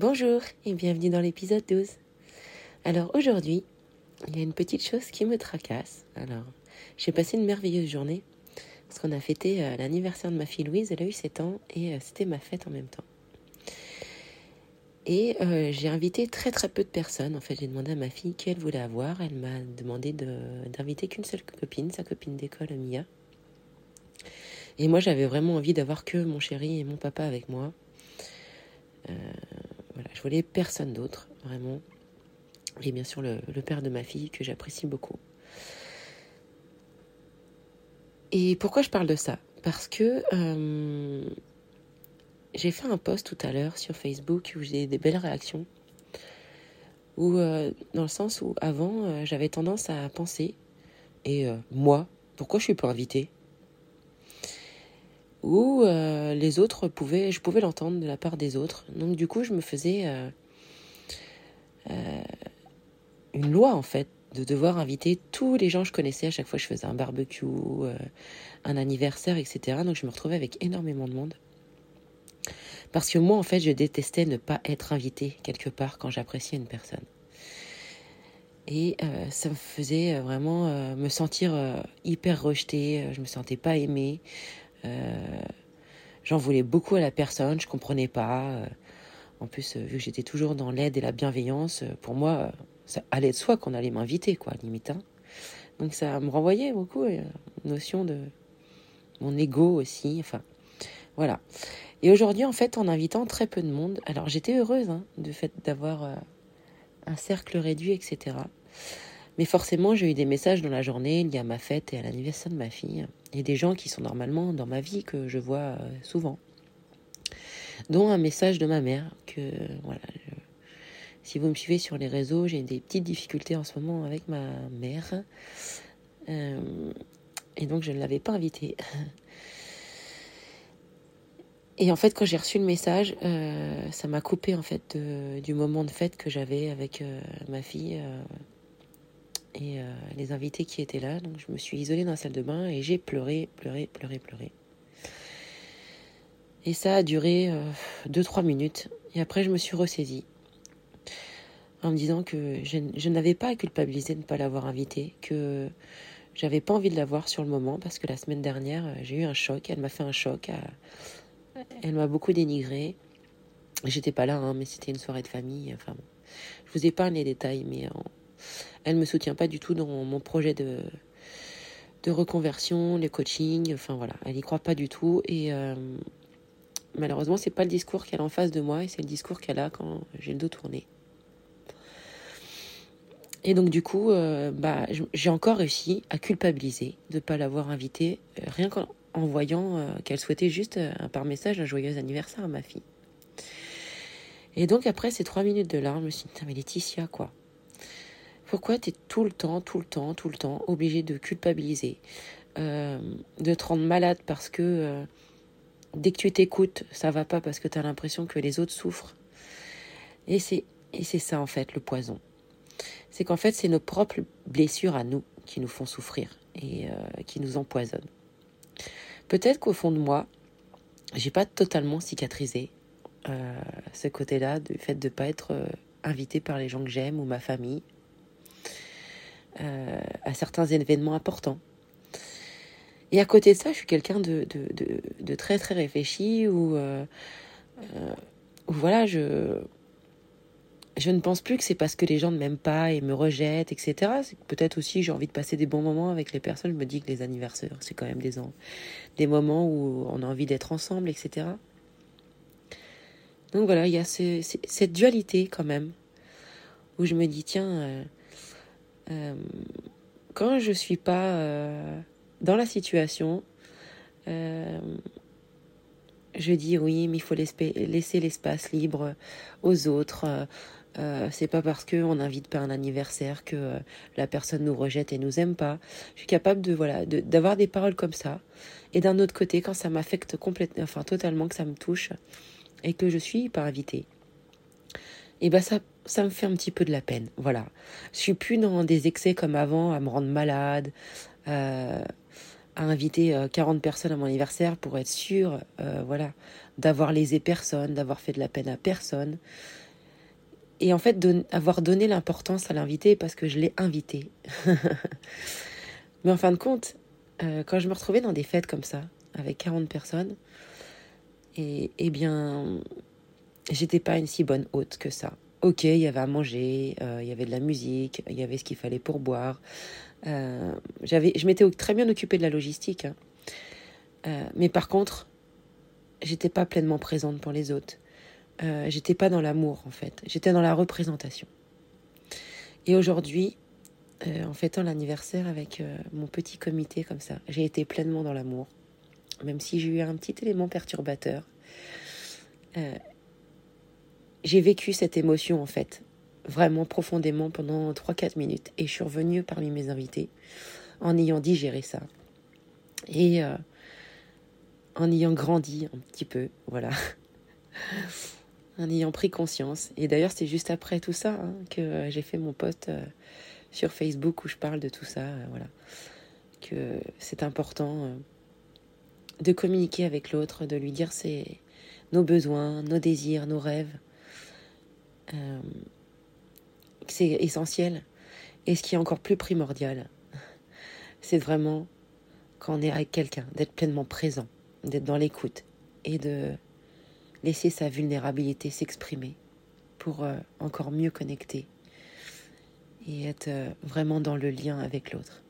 Bonjour et bienvenue dans l'épisode 12. Alors aujourd'hui, il y a une petite chose qui me tracasse. Alors, j'ai passé une merveilleuse journée parce qu'on a fêté euh, l'anniversaire de ma fille Louise, elle a eu 7 ans et euh, c'était ma fête en même temps. Et euh, j'ai invité très très peu de personnes. En fait, j'ai demandé à ma fille qui elle voulait avoir. Elle m'a demandé d'inviter qu'une seule copine, sa copine d'école, Mia. Et moi, j'avais vraiment envie d'avoir que mon chéri et mon papa avec moi. Je voulais personne d'autre, vraiment. Et bien sûr, le, père de ma fille, que j'apprécie beaucoup. Et pourquoi je parle de ça? Parce que euh, j'ai fait un post tout à l'heure sur Facebook où j'ai des belles réactions. Où, euh, dans le sens où avant, euh, j'avais tendance à penser, et moi, pourquoi je suis pas invitée? Ou les autres pouvaient, je pouvais l'entendre de la part des autres. Donc du coup, je me faisais une loi en fait de devoir inviter tous les gens que je connaissais à chaque fois je faisais un barbecue, euh, un anniversaire, etc. Donc je me retrouvais avec énormément de monde. Parce que moi, en fait, je détestais ne pas être invité quelque part quand j'appréciais une personne. Et euh, ça me faisait euh, vraiment me sentir hyper rejetée, je me sentais pas aimée. J'en voulais beaucoup à la personne, je comprenais pas. En plus, vu que j'étais toujours dans l'aide et la bienveillance, pour moi, ça allait de soi qu'on allait m'inviter, quoi, limite. Hein. Donc ça me renvoyait beaucoup une notion de mon ego aussi. Enfin, voilà. Et aujourd'hui, en fait, en invitant très peu de monde, alors j'étais heureuse hein, du fait d'avoir euh, un cercle réduit, etc. Mais forcément, j'ai eu des messages dans la journée liés à ma fête et à l'anniversaire de ma fille. Et des gens qui sont normalement dans ma vie que je vois euh, souvent. Dont un message de ma mère que, voilà, si vous me suivez sur les réseaux, j'ai des petites difficultés en ce moment avec ma mère. Euh, et donc, je ne l'avais pas invitée. Et en fait, quand j'ai reçu le message, euh, ça m'a coupé en fait du moment de fête que j'avais avec ma fille et les invités qui étaient là. Donc, je me suis isolée dans la salle de bain et j'ai pleuré, pleuré, pleuré, pleuré. Et ça a duré 2-3 minutes. Et après, je me suis ressaisie en me disant que je, n'avais pas à culpabiliser de ne pas l'avoir invitée, que j'avais pas envie de la voir sur le moment parce que la semaine dernière, euh, j'ai eu un choc. Elle m'a fait un choc. Elle m'a beaucoup dénigré. J'étais pas là, hein, mais c'était une soirée de famille. Enfin, bon. je vous épargne les détails, mais elle elle me soutient pas du tout dans mon projet de reconversion, le coaching. Enfin voilà, elle y croit pas du tout et euh, malheureusement, c'est pas le discours qu'elle a en face de moi et c'est le discours qu'elle a quand j'ai le dos tourné. Et donc du coup, euh, bah, j'ai encore réussi à culpabiliser de ne pas l'avoir invitée, euh, rien qu'en voyant euh, qu'elle souhaitait juste par message un joyeux anniversaire à ma fille. Et donc après ces trois minutes de larmes, je me suis dit, mais Laetitia, quoi Pourquoi tu es tout le temps, tout le temps, tout le temps obligée de culpabiliser, de te rendre malade parce que dès que tu t'écoutes, ça va pas parce que tu as l'impression que les autres souffrent? Et c'est ça en fait le poison c'est qu'en fait, c'est nos propres blessures à nous qui nous font souffrir et euh, qui nous empoisonnent. Peut-être qu'au fond de moi, j'ai pas totalement cicatrisé euh, ce côté-là du fait de ne pas être euh, invité par les gens que j'aime ou ma famille à certains événements importants. Et à côté de ça, je suis quelqu'un de, très très réfléchi ou voilà, je je ne pense plus que c'est parce que les gens ne m'aiment pas et me rejettent, etc. Peut-être aussi j'ai envie de passer des bons moments avec les personnes. Je me dis que les anniversaires, c'est quand même des, des moments où on a envie d'être ensemble, etc. Donc voilà, il y a cette dualité quand même, où je me dis, tiens, euh, euh, quand je suis pas euh, dans la situation, je dis oui, mais il faut laisser l'espace libre aux autres. Euh, c'est pas parce qu'on n'invite pas un anniversaire que euh, la personne nous rejette et nous aime pas. Je suis capable de voilà d'avoir des paroles comme ça. Et d'un autre côté, quand ça m'affecte complètement, enfin totalement, que ça me touche et que je suis pas invitée, et eh ben ça ça me fait un petit peu de la peine. Voilà, je suis plus dans des excès comme avant, à me rendre malade. Euh, à inviter 40 personnes à mon anniversaire pour être sûr, voilà, d'avoir lésé personne, d'avoir fait de la peine à personne et en fait avoir donné l'importance à l'invité parce que je l'ai invité. Mais en fin de compte, euh, quand je me retrouvais dans des fêtes comme ça, avec 40 personnes, et eh bien, j'étais pas une si bonne hôte que ça. Ok, il y avait à manger, euh, il y avait de la musique, il y avait ce qu'il fallait pour boire. Euh, je m'étais très bien occupée de la logistique. Hein. mais par contre, j'étais pas pleinement présente pour les. Euh, j'étais pas dans l'amour en fait, j'étais dans la représentation. Et aujourd'hui, euh, en fêtant l'anniversaire avec euh, mon petit comité comme ça, j'ai été pleinement dans l'amour, même si j'ai eu un petit élément perturbateur. J'ai vécu cette émotion en fait, vraiment profondément pendant 3-4 minutes, et je suis revenue parmi mes invités en ayant digéré ça. Et en ayant grandi un petit peu, voilà en ayant pris conscience. Et d'ailleurs, c'est juste après tout ça hein, que euh, j'ai fait mon post euh, sur Facebook où je parle de tout ça. Euh, voilà. Que c'est important de communiquer avec l'autre, de lui dire nos besoins, nos désirs, nos rêves. C'est essentiel. Et ce qui est encore plus primordial, c'est vraiment quand on est avec quelqu'un, d'être pleinement présent, d'être dans l'écoute et de laisser sa vulnérabilité s'exprimer pour euh, encore mieux connecter et être euh, vraiment dans le lien avec l'autre.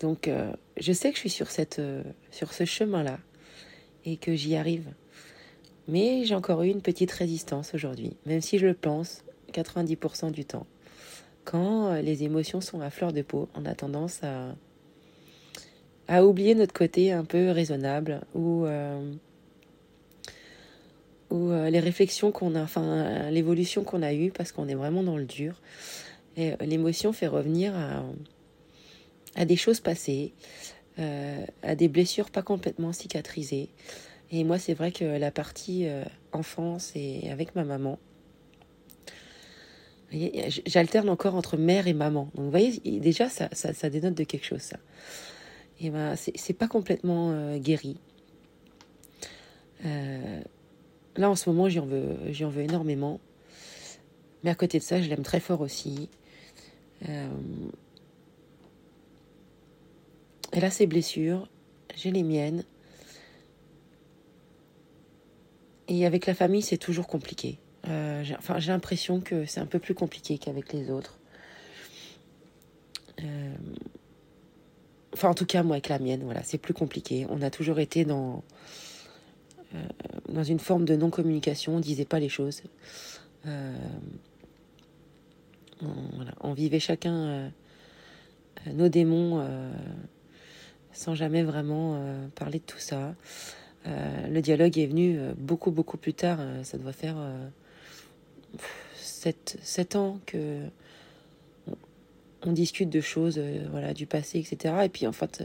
Donc euh, je sais que je suis sur ce chemin-là et que j'y arrive. Mais j'ai encore eu une petite résistance aujourd'hui, même si je le pense 90% du temps. Quand les émotions sont à fleur de peau, on a tendance à, oublier notre côté un peu raisonnable ou ou euh, les réflexions qu'on a, enfin l'évolution qu'on a eue parce qu'on est vraiment dans le dur. Et euh, l'émotion fait revenir à, des choses passées, euh, à des blessures pas complètement cicatrisées. Et moi, c'est vrai que la partie enfance et avec ma maman, j'alterne encore entre mère et maman. Donc, vous voyez, déjà, ça, ça, ça dénote de quelque chose, ça. Et ben, c'est pas complètement guéri. Euh, Là, en ce moment, j'y en veux, veux énormément. Mais à côté de ça, je l'aime très fort aussi. Euh, elle a ses blessures, j'ai les miennes. Et avec la famille, c'est toujours compliqué. Euh, j'ai, enfin, j'ai l'impression que c'est un peu plus compliqué qu'avec les autres. Euh, enfin, en tout cas, moi, avec la mienne, voilà, c'est plus compliqué. On a toujours été dans euh, dans une forme de non-communication, on disait pas les choses. Euh, on, vivait chacun nos démons sans jamais vraiment parler de tout ça. Le dialogue est venu beaucoup, beaucoup plus tard. ça doit faire sept, ans que on, discute de choses, voilà, du passé, etc. Et puis en fait,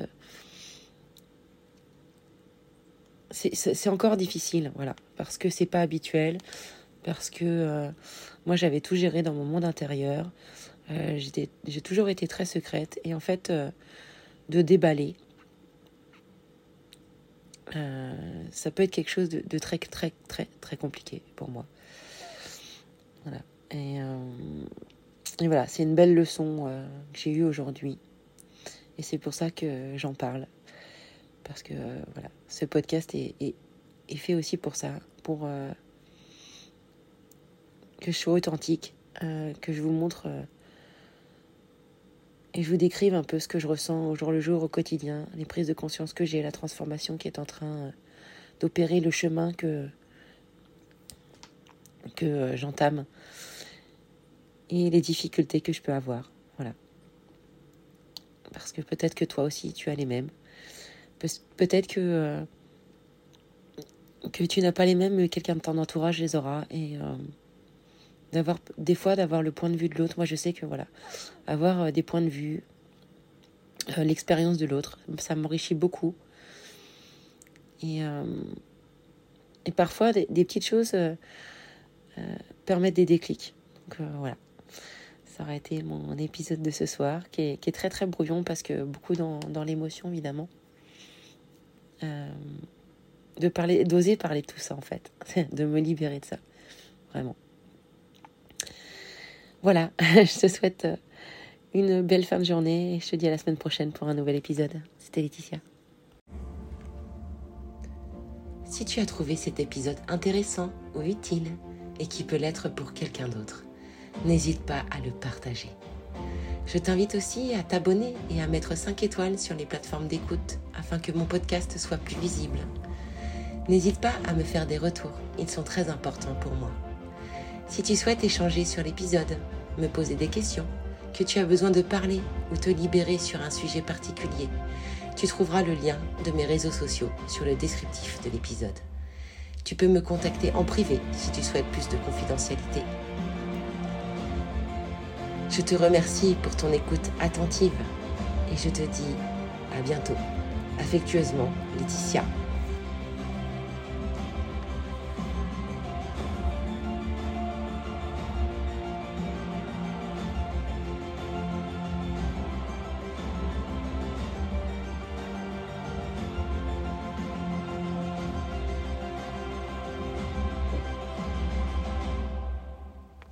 c'est encore difficile, voilà, parce que c'est pas habituel, parce que euh, moi j'avais tout géré dans mon monde intérieur, euh, j'ai toujours été très secrète, et en fait, euh, de déballer, ça peut être quelque chose de, très, très, très, très compliqué pour moi. Voilà. Et, et voilà, c'est une belle leçon que j'ai eue aujourd'hui. Et c'est pour ça que j'en parle. Parce que voilà, ce podcast est, fait aussi pour ça, pour que je sois authentique, que je vous montre et je vous décrive un peu ce que je ressens au jour le jour, au quotidien, les prises de conscience que j'ai, la transformation qui est en train euh, d'opérer, le chemin que, que euh, j'entame et les difficultés que je peux avoir. Voilà. Parce que peut-être que toi aussi tu as les mêmes. peut-être que, euh, que tu n'as pas les mêmes, mais quelqu'un de ton entourage les aura. Et d'avoir des fois d'avoir le point de vue de l'autre. Moi, je sais que voilà, avoir euh, des points de vue, euh, l'expérience de l'autre, ça m'enrichit beaucoup. Et, euh, et parfois, des, petites choses permettent des déclics. Donc voilà, ça aurait été mon épisode de ce soir, qui est, qui est très très brouillon parce que beaucoup dans, dans l'émotion évidemment. de parler, d'oser parler de tout ça en fait, de me libérer de ça, vraiment. Voilà, je te souhaite euh, une belle fin de journée et je te dis à la semaine prochaine pour un nouvel épisode. C'était Laetitia. Si tu as trouvé cet épisode intéressant ou utile et qui peut l'être pour quelqu'un d'autre, n'hésite pas à le partager. Je t'invite aussi à t'abonner et à mettre 5 étoiles sur les plateformes d'écoute afin que mon podcast soit plus visible. N'hésite pas à me faire des retours, ils sont très importants pour moi. Si tu souhaites échanger sur l'épisode, me poser des questions, que tu as besoin de parler ou te libérer sur un sujet particulier, tu trouveras le lien de mes réseaux sociaux sur le descriptif de l'épisode. Tu peux me contacter en privé si tu souhaites plus de confidentialité. Je te remercie pour ton écoute attentive et je te dis à bientôt. Affectueusement, Laetitia.